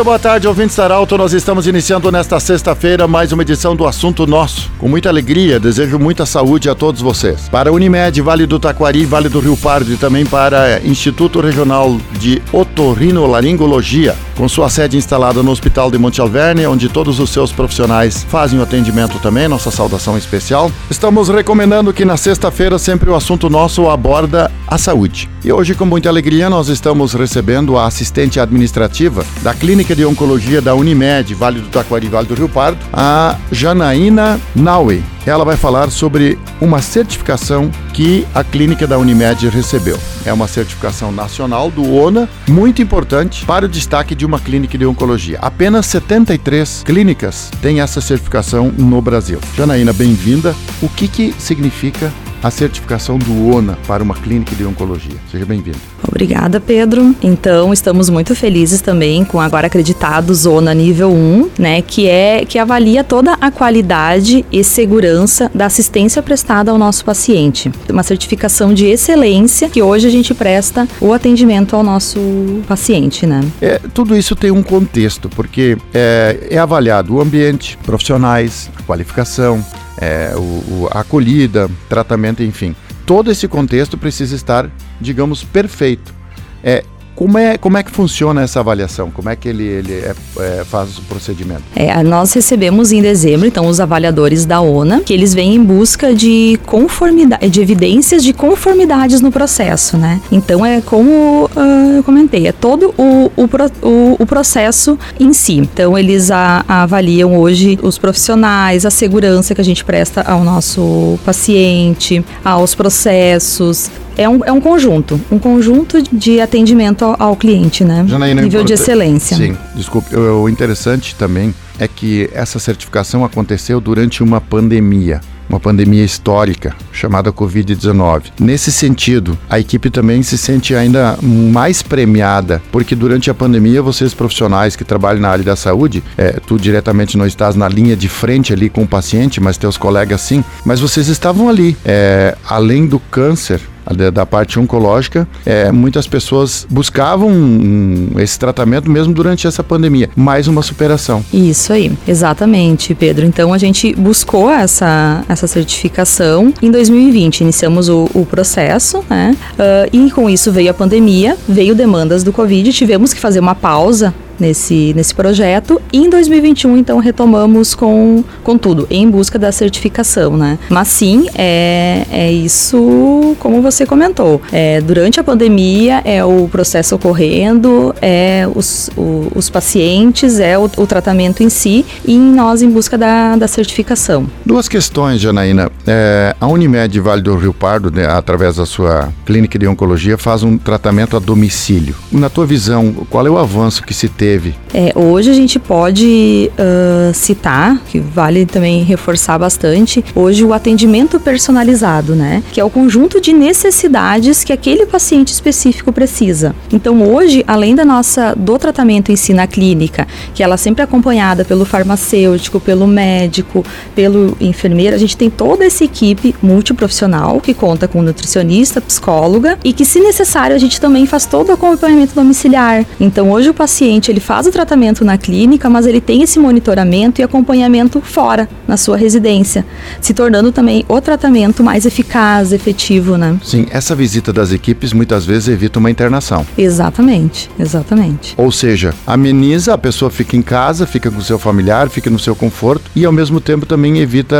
Muito boa tarde, ouvintes da Arauto. Nós estamos iniciando nesta sexta-feira mais uma edição do Assunto Nosso. Com muita alegria, desejo muita saúde a todos vocês. Para Unimed, Vale do Taquari, Vale do Rio Pardo e também para Instituto Regional de Otorrinolaringologia, com sua sede instalada no Hospital de Monte Alverne, onde todos os seus profissionais fazem o atendimento também, nossa saudação especial. Estamos recomendando que na sexta-feira sempre o assunto nosso aborda a saúde. E hoje, com muita alegria, nós estamos recebendo a assistente administrativa da Clínica de Oncologia da Unimed, Vale do Taquari, Vale do Rio Pardo, a Janaína Naui. Ela vai falar sobre uma certificação que a clínica da Unimed recebeu. É uma certificação nacional do ONA, muito importante para o destaque de uma clínica de oncologia. Apenas 73 clínicas têm essa certificação no Brasil. Janaína, bem-vinda. O que, que significa a certificação do ONA para uma clínica de oncologia. Seja bem-vindo. Obrigada, Pedro. Então, estamos muito felizes também com agora acreditados ONA nível 1, né, que é que avalia toda a qualidade e segurança da assistência prestada ao nosso paciente. Uma certificação de excelência que hoje a gente presta o atendimento ao nosso paciente, né? É, tudo isso tem um contexto, porque é, é avaliado o ambiente, profissionais, a qualificação, é, o, o, acolhida, tratamento, enfim. Todo esse contexto precisa estar, digamos, perfeito. É, como é, como é que funciona essa avaliação? Como é que ele, ele é, é, faz o procedimento? É, nós recebemos em dezembro, então, os avaliadores da ONA, que eles vêm em busca de conformidade, de evidências de conformidades no processo, né? Então, é como uh, eu comentei, é todo o, o, o, o processo em si. Então, eles a, a avaliam hoje os profissionais, a segurança que a gente presta ao nosso paciente, aos processos, é um, é um conjunto, um conjunto de atendimento ao, ao cliente, né? Janaína, Nível de excelência. Sim, desculpe. O interessante também é que essa certificação aconteceu durante uma pandemia uma pandemia histórica chamada Covid-19. Nesse sentido, a equipe também se sente ainda mais premiada, porque durante a pandemia, vocês profissionais que trabalham na área da saúde, é, tu diretamente não estás na linha de frente ali com o paciente, mas teus colegas sim, mas vocês estavam ali. É, além do câncer, da parte oncológica, é, muitas pessoas buscavam um, esse tratamento mesmo durante essa pandemia, mais uma superação. Isso aí, exatamente, Pedro. Então a gente buscou essa, essa certificação em 2020, iniciamos o, o processo, né? Uh, e com isso veio a pandemia, veio demandas do Covid, tivemos que fazer uma pausa nesse, nesse projeto. E em 2021, então, retomamos com, com tudo, em busca da certificação, né? Mas sim, é, é isso como você comentou. É, durante a pandemia, é o processo ocorrendo, é os, o, os pacientes, é o, o, tratamento em si e nós em busca da, da certificação. Duas questões, Janaína. É, a Unimed Vale do Rio Pardo, né, através da sua clínica de oncologia, faz um tratamento a domicílio. Na tua visão, qual é o avanço que se teve teve? É, hoje a gente pode uh, citar, que vale também reforçar bastante, hoje o atendimento personalizado, né? Que é o conjunto de necessidades que aquele paciente específico precisa. Então hoje, além da nossa do tratamento em si na clínica, que ela é sempre acompanhada pelo farmacêutico, pelo médico, pelo enfermeiro, a gente tem toda essa equipe multiprofissional que conta com nutricionista, psicóloga e que, se necessário, a gente também faz todo o acompanhamento domiciliar. Então hoje o paciente ele ele faz o tratamento na clínica, mas ele tem esse monitoramento e acompanhamento fora, na sua residência, se tornando também o tratamento mais eficaz, efetivo, né? Sim, essa visita das equipes muitas vezes evita uma internação. Exatamente, exatamente. Ou seja, ameniza, a pessoa fica em casa, fica com o seu familiar, fica no seu conforto e ao mesmo tempo também evita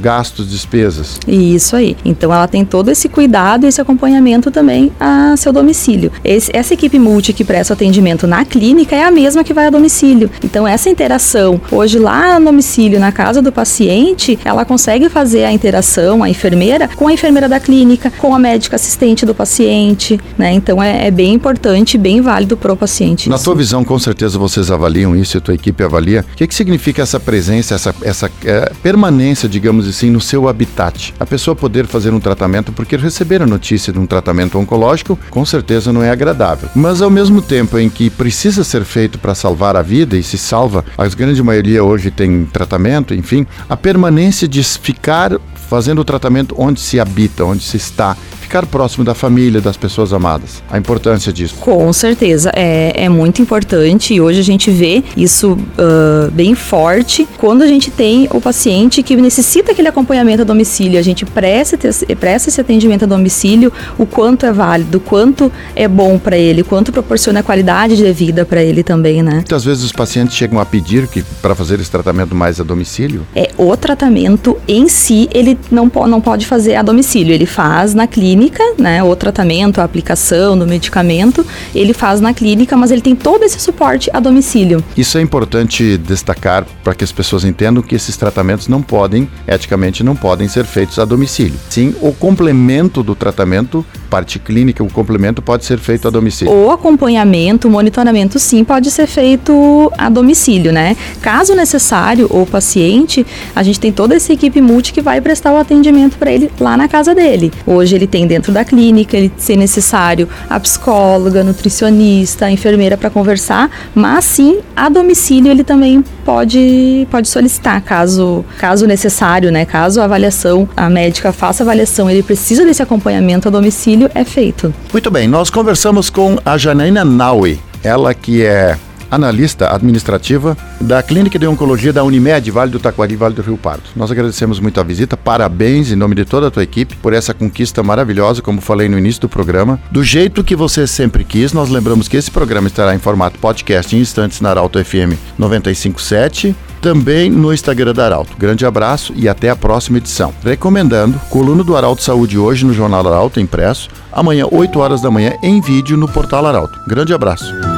gastos, despesas. Isso aí. Então ela tem todo esse cuidado e esse acompanhamento também a seu domicílio. Esse, essa equipe multi que presta atendimento na clínica é a mesma que vai a domicílio. Então, essa interação, hoje lá no domicílio, na casa do paciente, ela consegue fazer a interação, a enfermeira, com a enfermeira da clínica, com a médica assistente do paciente, né? Então, é, é bem importante, bem válido para o paciente. Na isso. tua visão, com certeza vocês avaliam isso e a tua equipe avalia. O que, que significa essa presença, essa, essa é, permanência, digamos assim, no seu habitat? A pessoa poder fazer um tratamento, porque receber a notícia de um tratamento oncológico, com certeza não é agradável. Mas, ao mesmo tempo em que precisa ser feito feito para salvar a vida e se salva, a grande maioria hoje tem tratamento, enfim, a permanência de ficar fazendo o tratamento onde se habita, onde se está, ficar próximo da família, das pessoas amadas. A importância disso. Com certeza, é, é muito importante e hoje a gente vê isso uh, bem forte quando a gente tem o paciente que necessita aquele acompanhamento a domicílio, a gente presta, presta esse atendimento a domicílio, o quanto é válido, o quanto é bom para ele, o quanto proporciona qualidade de vida para ele também, né? Muitas vezes os pacientes chegam a pedir que para fazer esse tratamento mais a domicílio. É o tratamento em si ele não, não pode fazer a domicílio, ele faz na clínica clínica, né? O tratamento, a aplicação do medicamento, ele faz na clínica, mas ele tem todo esse suporte a domicílio. Isso é importante destacar para que as pessoas entendam que esses tratamentos não podem, eticamente, não podem ser feitos a domicílio. Sim, o complemento do tratamento, parte clínica, o complemento pode ser feito a domicílio. O acompanhamento, o monitoramento, sim, pode ser feito a domicílio, né? Caso necessário, o paciente, a gente tem toda essa equipe multi que vai prestar o atendimento para ele lá na casa dele. Hoje ele tem dentro da clínica, ele ser necessário a psicóloga, nutricionista, a enfermeira para conversar, mas sim, a domicílio ele também pode, pode solicitar, caso, caso necessário, né? Caso a avaliação, a médica faça a avaliação, ele precisa desse acompanhamento a domicílio, é feito. Muito bem, nós conversamos com a Janaína Naui, ela que é analista administrativa da Clínica de Oncologia da Unimed, Vale do Taquari, Vale do Rio Pardo. Nós agradecemos muito a visita, parabéns em nome de toda a tua equipe por essa conquista maravilhosa, como falei no início do programa. Do jeito que você sempre quis, nós lembramos que esse programa estará em formato podcast em instantes na Arauto FM 957 também no Instagram da Arauto. Grande abraço e até a próxima edição. Recomendando, coluna do Arauto Saúde hoje no Jornal Arauto impresso, amanhã 8 horas da manhã em vídeo no portal Arauto. Grande abraço